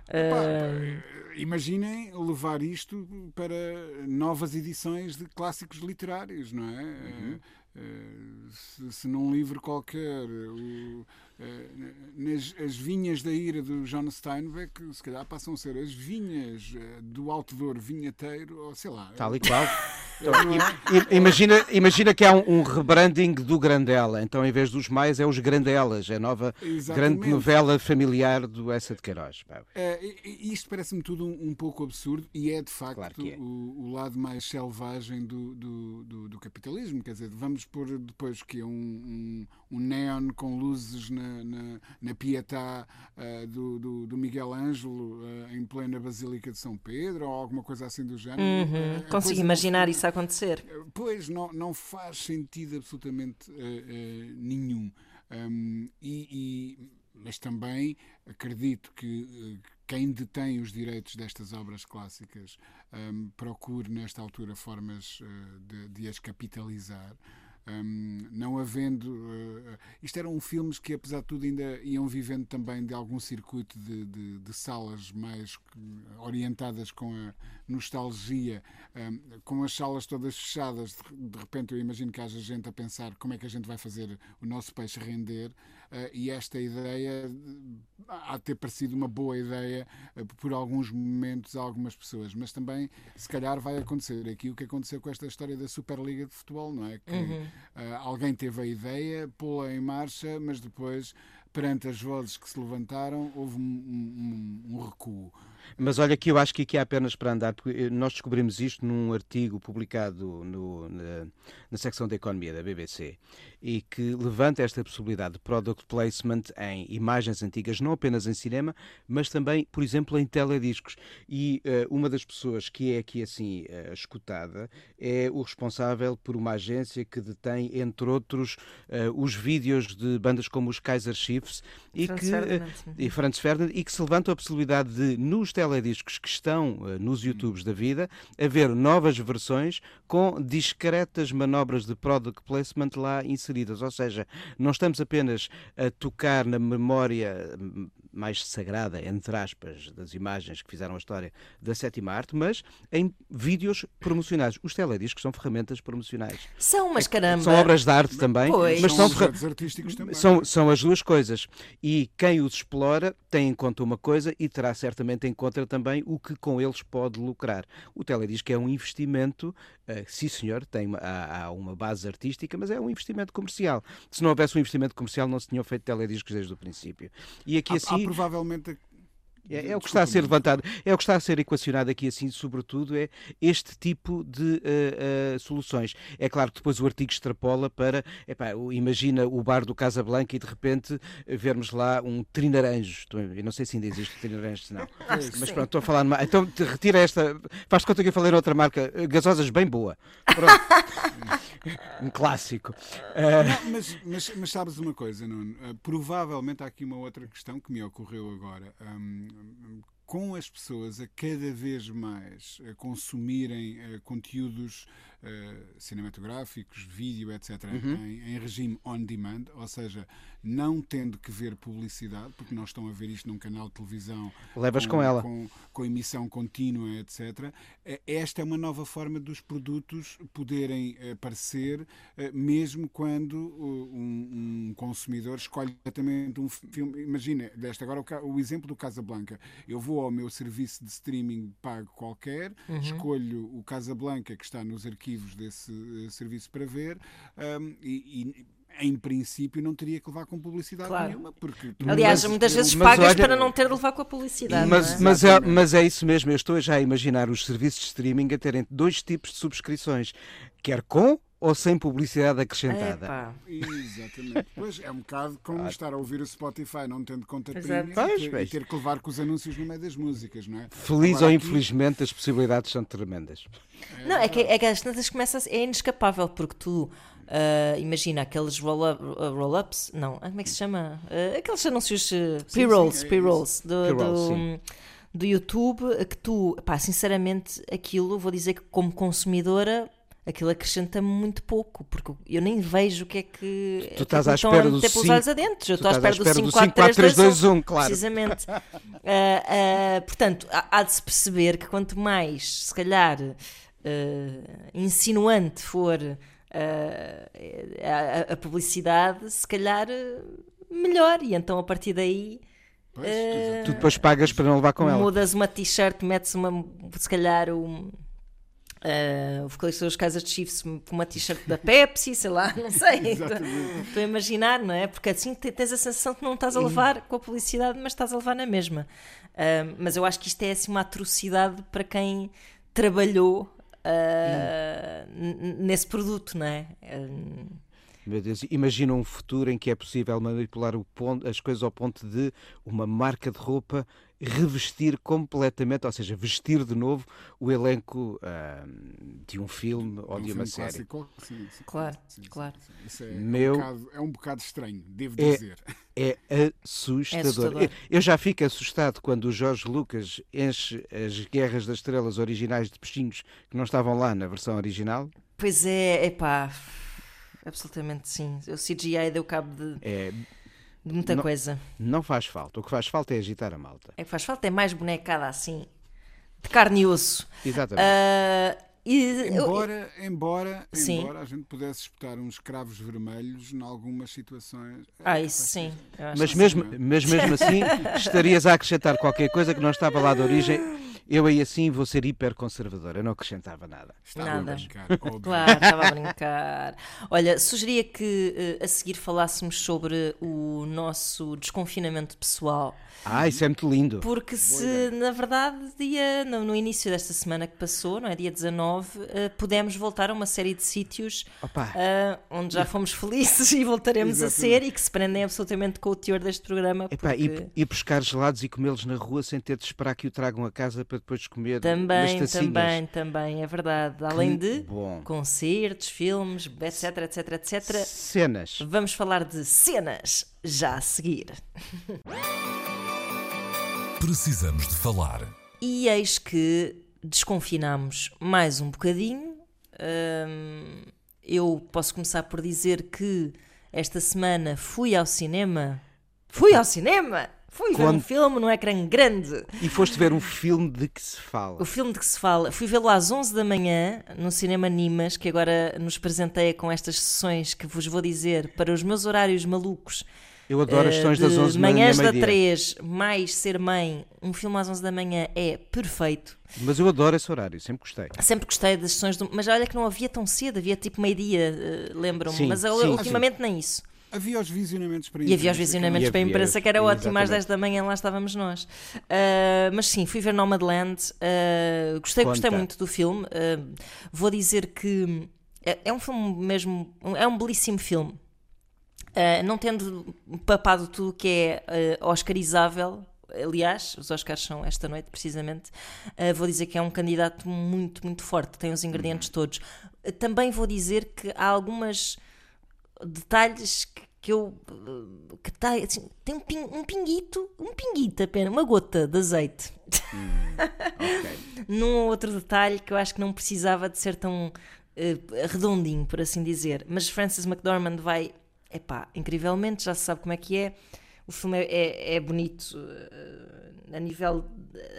ah, Imaginem levar isto para novas edições de clássicos literários, não é? Uhum. Eh, se, se num livro qualquer, o, eh, nas, as vinhas da ira do John Steinbeck, se calhar passam a ser as vinhas eh, do Altador Vinheteiro, ou sei lá. Tal e qual. Então? I- Imagina, imagina que há um, um rebranding do Grandela, então em vez dos mais é os Grandelas, é a nova Exatamente. grande novela familiar do Essa de Queiroz. É, isto parece-me tudo um, um pouco absurdo e é de facto Claro é. o, o lado mais selvagem do, do, do- do capitalismo. Quer dizer, vamos pôr depois que é um, um, um neon com luzes na, na, na Pietà ah, do, do, do Miguel Ângelo ah, em plena Basílica de São Pedro ou alguma coisa assim do género. uhum, É- é consigo coisa imaginar isso acontecer. Pois, não, não faz sentido absolutamente eh, eh, nenhum. Um, e, e- mas também acredito que eh, quem detém os direitos destas obras clássicas um, procure, nesta altura, formas eh, de, de as capitalizar. Um, não havendo. Uh, isto eram filmes que, apesar de tudo, ainda iam vivendo também de algum circuito de, de, de salas mais orientadas com a nostalgia, um, com as salas todas fechadas. De, de repente, eu imagino que haja gente a pensar como é que a gente vai fazer o nosso peixe render. Uh, e esta ideia há de ter parecido uma boa ideia uh, por alguns momentos a algumas pessoas, mas também se calhar vai acontecer aqui o que aconteceu com esta história da Superliga de Futebol, não é? Que uhum. uh, alguém teve a ideia, pô-la em marcha, mas depois, perante as vozes que se levantaram, houve um, um, um recuo. Mas olha que eu acho que aqui há apenas para andar, porque eh, nós descobrimos isto num artigo publicado no, na, na secção da Economia da BBC e que levanta esta possibilidade de product placement em imagens antigas, não apenas em cinema, mas também, por exemplo, em telediscos. E uh, uma das pessoas que é aqui assim uh, escutada é o responsável por uma agência que detém, entre outros, uh, os vídeos de bandas como os Kaiser Chiefs e Franz que, Ferdinand. e Franz Ferdinand e que se levanta a possibilidade de, nos telediscos que estão uh, nos YouTubes da vida, haver novas versões com discretas manobras de product placement lá inseridas. Ou seja, não estamos apenas a tocar na memória hum, mais sagrada, entre aspas, das imagens que fizeram a história da sétima arte, mas em vídeos promocionais. Os telediscos são ferramentas promocionais. São, mas é caramba. São obras de arte também, pois. mas são, são artísticos também. São, são as duas coisas. E quem os explora tem em conta uma coisa e terá certamente em conta também o que com eles pode lucrar. O teledisco é um investimento, uh, sim senhor, tem, há, há uma base artística, mas é um investimento comercial. Se não houvesse um investimento comercial, não se tinham feito telediscos desde o princípio. E aqui há, assim. Há provavelmente é, é, o que está a ser levantado, é o que está a ser equacionado aqui, assim, sobretudo, é este tipo de uh, uh, soluções. É claro que depois o artigo extrapola para, epá, imagina o bar do Casablanca e de repente vermos lá um trinaranjo. Eu não sei se ainda existe trinaranjo, não. Mas sim. pronto, estou a falar. Numa... Então retira esta. Faz conta que eu falei noutra marca, gasosas bem boa. Um clássico. Não, mas, mas, mas, sabes uma coisa, Nuno? provavelmente há aqui uma outra questão que me ocorreu agora. Um, com as pessoas a cada vez mais a consumirem uh, conteúdos uh, cinematográficos, vídeo, etc., uhum. em, em, regime on demand, ou seja, não tendo que ver publicidade, porque não estão a ver isto num canal de televisão. Levas com, com ela. Com, com, emissão contínua, etc. Eh, esta é uma nova forma dos produtos poderem aparecer, mesmo quando um, um consumidor escolhe exatamente um filme. Imagina, deste agora o, o exemplo do Casablanca. Eu vou ao meu serviço de streaming pago qualquer, uhum. escolho o Casablanca que está nos arquivos desse serviço para ver um, e, e em princípio não teria que levar com publicidade claro. nenhuma. Porque Aliás, mas, muitas vezes pagas olha, para não ter de levar com a publicidade. Mas, é? Mas, é, mas é isso mesmo, eu estou já a imaginar os serviços de streaming a terem dois tipos de subscrições, quer com ou sem publicidade acrescentada. Epa. Exatamente. Pois é um bocado como ah. estar a ouvir o Spotify não tendo conta premium e, ter, e ter que levar com os anúncios no meio das músicas, não é? Feliz Agora, ou aqui... infelizmente as possibilidades são tremendas. É, não, é que, é que as tantas começam é inescapável porque tu Uh, imagina aqueles roll-ups, roll não, ah, como é que se chama? Uh, aqueles anúncios pre-rolls, pre-rolls do, pre do, do, YouTube que tu, pá, sinceramente, aquilo vou dizer que como consumidora aquilo acrescenta-me muito pouco, porque eu nem vejo o que é que. Tu estás à espera do 5 olhos adentro, eu estou à espera do 5, 4, 3, 3, 2, 1, claro. Precisamente. uh, uh, portanto, há, há, de se perceber que quanto mais, se calhar, uh, insinuante for a, a, publicidade, se calhar melhor, e então a partir daí. Pois, tu depois pagas para não levar com ela. Mudas uma t-shirt, metes uma, se calhar, um Uh, o vocalista dos Casas de Chiefs com uma t-shirt da Pepsi, sei lá, não sei. Estou a imaginar, não é? Porque assim tens a sensação que não estás a levar com a publicidade, mas estás a levar na mesma. Uh, mas eu acho que isto é assim uma atrocidade para quem trabalhou uh, nesse produto, não é? Meu Deus, imagina um futuro em que é possível manipular ponto, as coisas ao ponto de uma marca de roupa revestir completamente, ou seja, vestir de novo o elenco uh, de um filme ou um de uma série. Clássico. Sim, sim, claro, sim, claro. Isso é, Meu... um bocado, é um bocado estranho, devo é, dizer. É assustador. É assustador. Eu já fico assustado quando o Jorge Lucas enche as Guerras das Estrelas originais de peixinhos que não estavam lá na versão original. Pois é, é pá. absolutamente sim. O CGI deu cabo de, É, de muita Não- coisa. não faz falta. O que faz falta é agitar a malta. É que faz falta, é mais bonecada assim, de carne e osso. Exatamente. Ah, e, eu- Embora, embora, Sim. embora a gente pudesse espetar uns cravos vermelhos em algumas situações. ah, É, isso pá, sim. eu acho mas, mesmo, sim. mas mesmo assim, estarias a acrescentar qualquer coisa que não estava lá de origem. Eu aí assim vou ser hiper conservador. Eu não acrescentava nada. Estava Nada. a brincar, óbvio. Claro, estava a brincar. Olha, sugeria que eh, a seguir falássemos sobre o nosso desconfinamento pessoal. Ah, isso é muito lindo. Porque se, na verdade, dia, no, no início desta semana que passou, não é? Dia 19, eh, pudemos voltar a uma série de sítios ah, onde já fomos felizes e voltaremos a ser e que se prendem absolutamente com o teor deste programa. Epá, porque... ir, ir buscar gelados e comê-los na rua sem ter de esperar que o tragam a casa para depois comer Também, também, também, é verdade. Além de bom. concertos, filmes, etc, etc, etc. Cenas. Vamos falar de cenas já a seguir. Precisamos de falar. E eis que desconfinamos mais um bocadinho. Hum, eu posso começar por dizer que esta semana fui ao cinema. Fui ao cinema! Fui ver um Quando- filme num ecrã grande. E foste ver um filme de que se fala. O filme de que se fala, fui vê-lo às 11 da manhã no Cinema Nimas, que agora nos presenteia com estas sessões que vos vou dizer para os meus horários malucos. Eu adoro as eh, sessões de das 11 da manhã manhãs da meio-dia. 3, mais ser mãe, um filme às 11 da manhã é perfeito. Mas eu adoro esse horário, sempre gostei. Sempre gostei das sessões do. Mas olha que não havia tão cedo, havia tipo meio-dia, eh, lembram-me. Sim, Mas sim, ultimamente nem isso. Havia os visionamentos para E havia os imprensa, visionamentos para a havia, imprensa, que era ótimo, às exatamente. 10 da manhã lá estávamos nós. Ah, mas sim, fui ver Nomadland, ah, gostei, gostei muito do filme. Ah, vou dizer que é, é um filme mesmo, é um belíssimo filme. Ah, não tendo papado tudo o que é oscarizável, aliás, os Oscars são esta noite precisamente, ah, vou dizer que é um candidato muito, muito forte, tem os ingredientes todos. Ah, também vou dizer que há algumas detalhes que, que eu eh, que tá, assim, tem um, pin- um pinguito, um pinguito apenas, uma gota de azeite. Num outro detalhe que eu acho que não precisava de ser tão eh, redondinho, por assim dizer. Mas Frances McDormand vai, epá, incrivelmente, já se sabe como é que é. O filme é, é- é bonito eh, a nível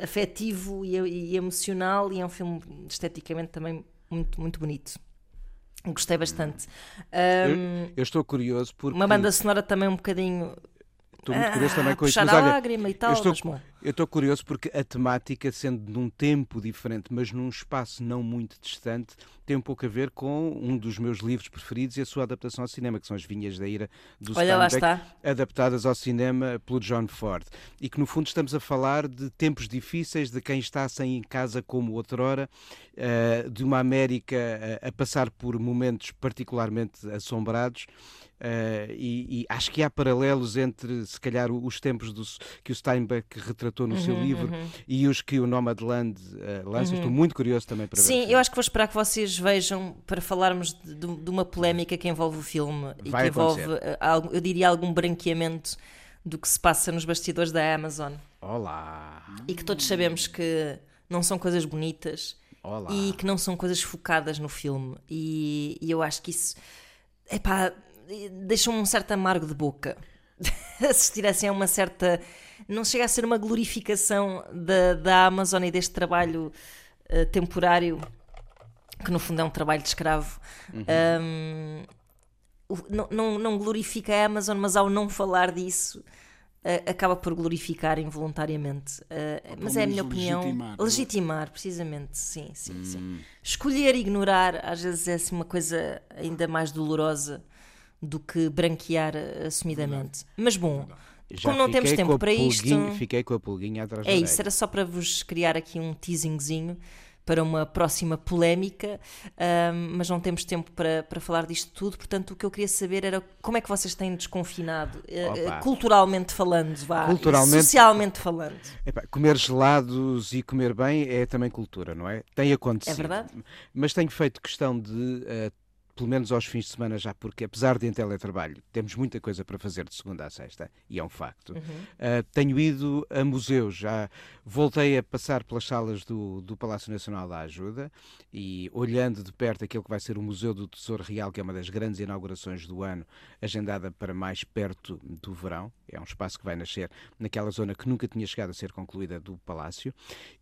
afetivo e, e emocional e é um filme esteticamente também muito, muito bonito. Gostei bastante. Ahm, Eu, eu estou curioso porque. uma banda sonora também um bocadinho Estou muito curioso também ah, com isso. Mas a olha, lágrima e tal, eu estou, mas. Eu estou curioso porque a temática, sendo num tempo diferente, mas num espaço não muito distante, tem um pouco a ver com um dos meus livros preferidos e a sua adaptação ao cinema, que são As Vinhas da Ira do Olha, lá Steinbeck, está. adaptadas ao cinema pelo John Ford. E que no fundo estamos a falar de tempos difíceis, de quem está sem em casa como outrora, eh, de uma América eh, a passar por momentos particularmente assombrados. Eh, e, e acho que há paralelos entre, se calhar, os tempos que o Steinbeck retratou no Uhum, seu livro e os que o Nomadland eh, lança. Estou muito curioso também para ver. o Sim, eu acho que vou esperar que vocês vejam para falarmos de, de- uma polémica que envolve o filme e Vai que envolve, acontecer. eh, algo- eu diria, algum branqueamento do que se passa nos bastidores da Amazon Olá! e que todos sabemos que não são coisas bonitas Olá! e que não são coisas focadas no filme. E, e eu acho que isso, epá, deixa-me um certo amargo de boca. Assistir assim a uma certa. Não chega a ser uma glorificação da, da Amazon e deste trabalho eh, temporário, que no fundo é um trabalho de escravo. Um, o- não, não, não glorifica a Amazon, mas ao não falar disso. eh, acaba por glorificar involuntariamente. Ou mas é a minha opinião. legitimar, é? Legitimar, precisamente, sim, sim, sim. Escolher ignorar às vezes é assim, uma coisa ainda mais dolorosa do que branquear eh, assumidamente. Mas bom, Já como não temos tempo para isto, Fiquei com a pulguinha atrás é isso, era só para vos criar aqui um teasingzinho para uma próxima polémica, ahm, mas não temos tempo para, para falar disto tudo, portanto o que eu queria saber era como é que vocês têm desconfinado, eh, eh, Opa. culturalmente falando, vá, Culturalmente- socialmente falando. Epá, comer gelados e comer bem é também cultura, não é? Tem acontecido. É verdade. Mas tenho feito questão de, eh, pelo menos aos fins de semana já, porque apesar de em teletrabalho, temos muita coisa para fazer de segunda a sexta, e é um facto. Uhum. Uh, tenho ido a museus, já voltei a passar pelas salas do, do Palácio Nacional da Ajuda e olhando de perto aquilo que vai ser o Museu do Tesouro Real, que é uma das grandes inaugurações do ano, agendada para mais perto do verão. É um espaço que vai nascer naquela zona que nunca tinha chegado a ser concluída do Palácio.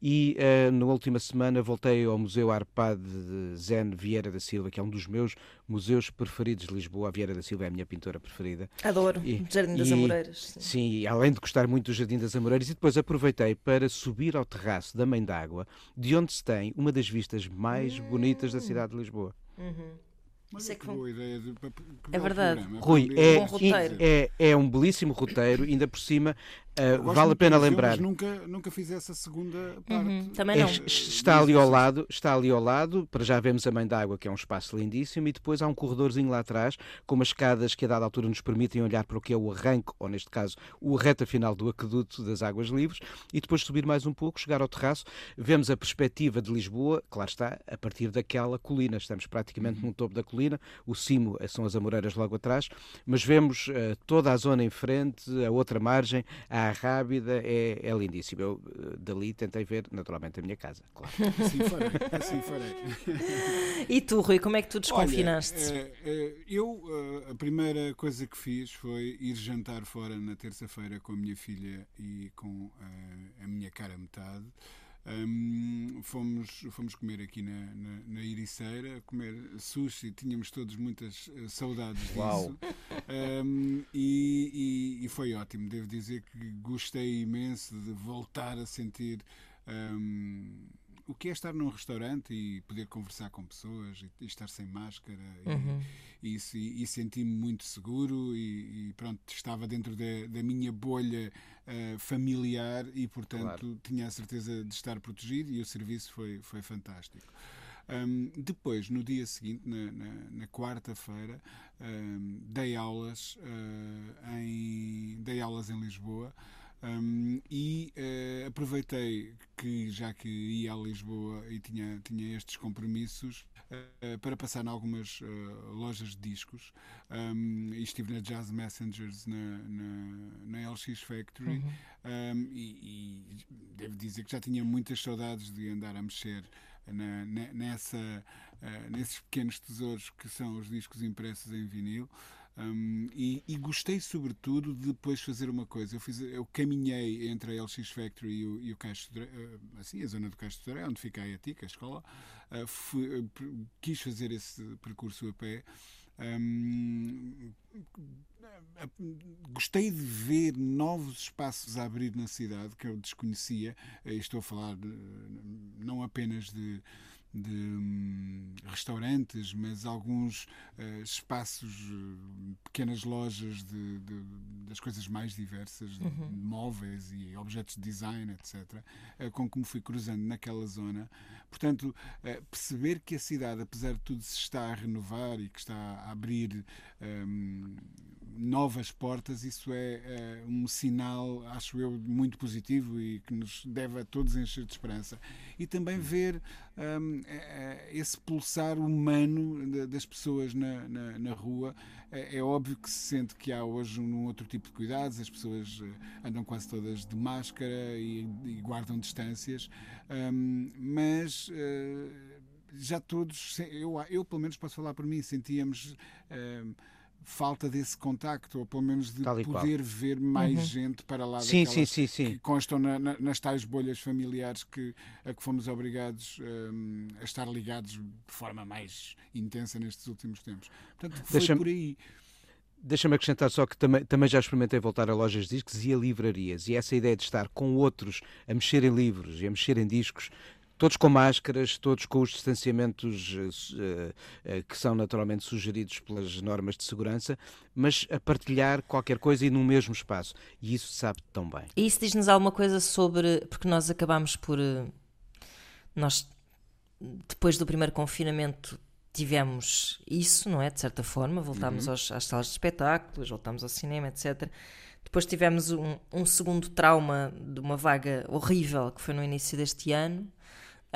E uh, na última semana voltei ao Museu Arpad de Zen Vieira da Silva, que é um dos meus museus preferidos de Lisboa. A Vieira da Silva é a minha pintora preferida. Adoro, e, Jardim das e, Amoreiras. Sim. sim, além de gostar muito do Jardim das Amoreiras, e depois aproveitei para subir ao terraço da Mãe d'Água, de onde se tem uma das vistas mais bonitas da cidade de Lisboa. Uhum. Mas Isso é que boa ideia de, é verdade. Programa, Rui, é, é, é, um belíssimo roteiro, ainda por cima vale a pena lembrar. Nunca, nunca fiz essa segunda parte. Uhum, também não. É, está ali ao lado, está ali ao lado, para já vemos a Mãe d'Água, que é um espaço lindíssimo, e depois há um corredorzinho lá atrás, com umas escadas que a dada altura nos permitem olhar para o que é o arranque, ou neste caso, o reta final do aqueduto das Águas Livres, e depois subir mais um pouco, chegar ao terraço, vemos a perspectiva de Lisboa, claro está, a partir daquela colina. Estamos praticamente uhum. no topo da colina, o cimo são as Amoreiras logo atrás, mas vemos uh, toda a zona em frente, a outra margem, a Rábida é, é lindíssimo. Eu eh, dali tentei ver, naturalmente, a minha casa, claro. Assim farei, assim farei. E tu, Rui, como é que tu desconfinaste? Olha, uh, eu, uh, a primeira coisa que fiz foi ir jantar fora na terça-feira com a minha filha e com a minha cara metade. Um, fomos, fomos comer aqui na, na, na Iriceira, comer sushi, tínhamos todos muitas uh, saudades disso. Um, e, e, e, foi ótimo, devo dizer que gostei imenso de voltar a sentir. Um, o que é estar num restaurante e poder conversar com pessoas e, e estar sem máscara uhum. e, e, e senti-me muito seguro e, pronto, estava dentro da, da minha bolha uh, familiar e portanto claro. tinha a certeza de estar protegido e o serviço foi, foi fantástico. Um, depois, no dia seguinte, na, na, na quarta-feira, um, dei aulas uh, em dei aulas em Lisboa um, e uh, aproveitei que, já que ia a Lisboa e tinha, tinha estes compromissos, uh, para passar em algumas uh, lojas de discos. Um, e estive na Jazz Messengers, na, na, na LX Factory, uhum. um, e, e, devo dizer que já tinha muitas saudades de andar a mexer na, nessa, nesses pequenos tesouros que são os discos impressos em vinil. Um, e, e, gostei sobretudo de depois fazer uma coisa. Eu, fiz, eu caminhei entre a LX Factory e o, e o Caixo de, uh, assim, a zona do Caixo de onde fica a ETIC, a escola. Uh, fui, uh, quis fazer esse percurso a pé. Um, gostei de ver novos espaços a abrir na cidade que eu desconhecia. Estou a falar não apenas de de hum, restaurantes, mas alguns uh, espaços, uh, pequenas lojas de, de, das coisas mais diversas, uhum. móveis e objetos de design, etc., uh, eh, com que me fui cruzando naquela zona. Portanto, perceber que a cidade, apesar de tudo, se está a renovar e que está a abrir um, novas portas, isso é um sinal, acho eu, muito positivo e que nos deve a todos encher de esperança. E também ver um, é, é, esse pulsar humano das pessoas na, na, na rua. É, é, óbvio que se sente que há hoje um outro tipo de cuidados, as pessoas eh, andam quase todas de máscara e, e guardam distâncias, um, mas. Uh, já todos, eu, eu pelo menos posso falar por mim, sentíamos uh, falta desse contacto, ou pelo menos de poder qual. ver mais uhum. gente para lá sim, sim, sim, sim. que constam na, na, nas tais bolhas familiares que, a que fomos obrigados um, a estar ligados de forma mais intensa nestes últimos tempos. Portanto, foi por aí. Deixa-me acrescentar só que também, também já experimentei voltar a lojas de discos e a livrarias. E essa ideia de estar com outros a mexer em livros e a mexer em discos Todos com máscaras, todos com os distanciamentos uh, uh, que são naturalmente sugeridos pelas normas de segurança, mas a partilhar qualquer coisa e no mesmo espaço. E isso sabe tão bem. E isso diz-nos alguma coisa sobre. Porque nós acabamos por. Nós, depois do primeiro confinamento, tivemos isso, não é? De certa forma, voltámos uhum. aos, às salas de espetáculos, voltámos ao cinema, etc. Depois tivemos um, um segundo trauma de uma vaga horrível que foi no início deste ano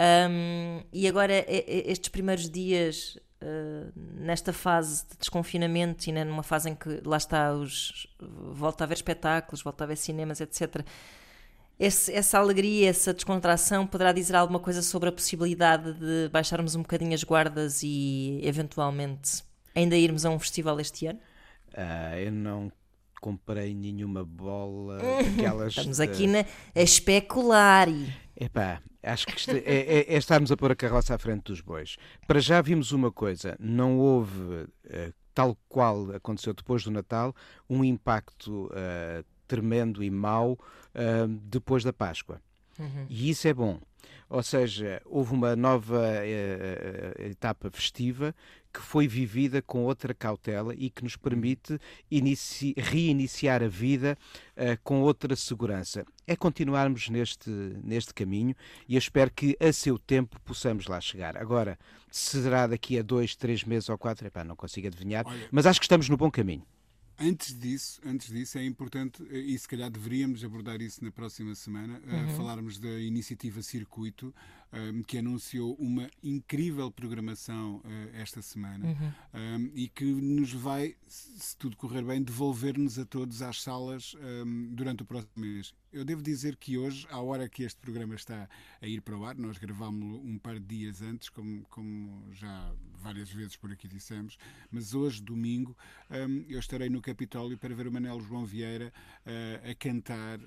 um, e agora, estes primeiros dias uh, nesta fase de desconfinamento e né, numa fase em que lá está, os, volta a ver espetáculos, volta a ver cinemas, etc. Esse, essa alegria, essa descontração poderá dizer alguma coisa sobre a possibilidade de baixarmos um bocadinho as guardas e eventualmente ainda irmos a um festival este ano? Uh, eu não comprei nenhuma bola daquelas. Estamos aqui na, a especular. E... Epá, acho que é, é, é, estarmos a pôr a carroça à frente dos bois. Para já vimos uma coisa: não houve, uh, tal qual aconteceu depois do Natal, um impacto uh, tremendo e mau uh, depois da Páscoa. Uhum. E isso é bom. Ou seja, houve uma nova uh, etapa festiva que foi vivida com outra cautela e que nos permite reiniciar a vida uh, com outra segurança. É continuarmos neste, neste caminho e eu espero que a seu tempo possamos lá chegar. Agora, será daqui a dois, três meses ou quatro, epá, não consigo adivinhar, Olha, mas acho que estamos no bom caminho. Antes disso, antes disso, é importante, e se calhar deveríamos abordar isso na próxima semana, uhum. uh, falarmos da iniciativa Circuito, um, que anunciou uma incrível programação uh, esta semana uhum. um, e que nos vai, se tudo correr bem, devolver-nos a todos às salas um, durante o próximo mês. Eu devo dizer que hoje, à hora que este programa está a ir para o ar, nós gravámos-lo um par de dias antes, como, como já várias vezes por aqui dissemos, mas hoje, domingo, eu estarei no Capitólio para ver o Manel João Vieira uh, a cantar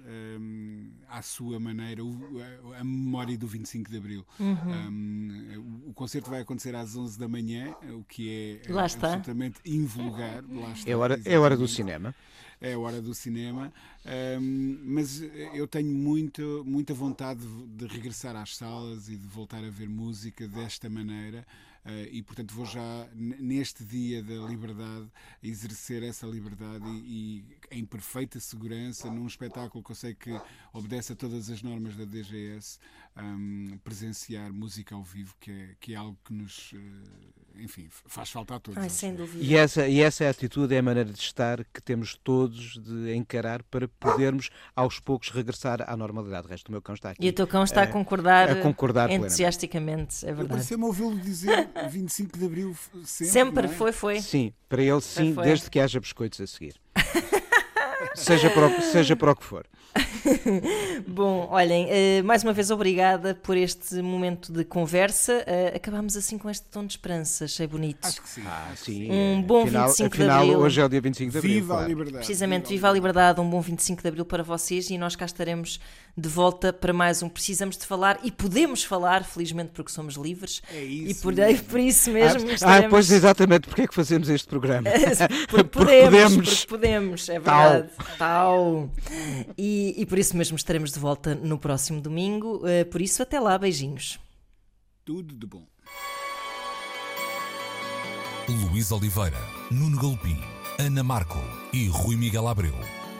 à sua maneira o, a, a, memória do 25 de Abril. Uhum. Um, o, concerto vai acontecer às 11 da manhã, o que é Lá absolutamente invulgar. Lá está, é, hora, é hora do cinema é a hora do cinema, um, mas eu tenho muito, muita vontade de, de, regressar às salas e de voltar a ver música desta maneira. Uh, e portanto vou já neste dia da liberdade exercer essa liberdade e, e, em perfeita segurança num espetáculo que eu sei que obedece a todas as normas da DGS um, presenciar música ao vivo que é, que é algo que nos uh, enfim, faz falta a todos. Ai, sem dúvida. E essa, e essa é a atitude, é a maneira de estar que temos todos de encarar para podermos aos poucos regressar à normalidade. O resto do meu cão está aqui. E o teu cão está a, a concordar, a concordar entusiasticamente, é verdade. Pareceu-me ouvi-lo dizer 25 de Abril sempre. Sempre, é? foi, foi. Sim, para ele sim, foi, foi. desde que haja biscoitos a seguir. seja, para o, seja para o que for. Bom, olhem, uh, mais uma vez obrigada por este momento de conversa. Uh, acabámos assim com este tom de esperança, achei bonito. Acho que sim. Ah, sim. Um bom afinal, 25 afinal, de Abril. Hoje é o dia 25 de Abril. Viva claro. a liberdade. Precisamente, viva a liberdade, um bom 25 de Abril para vocês e nós cá estaremos de volta para mais um Precisamos de Falar e podemos falar, felizmente porque somos livres. É isso. E por, por isso mesmo. Ah, estaremos... ah, pois exatamente, porque é que fazemos este programa? porque, podemos, podemos, porque podemos, é verdade. Tal. Tal. E, e por isso mesmo estaremos de volta no próximo domingo. Uh, por isso, até lá, beijinhos. Tudo de bom. Luís Oliveira, Nuno Galpim, Ana Marco e Rui Miguel Abreu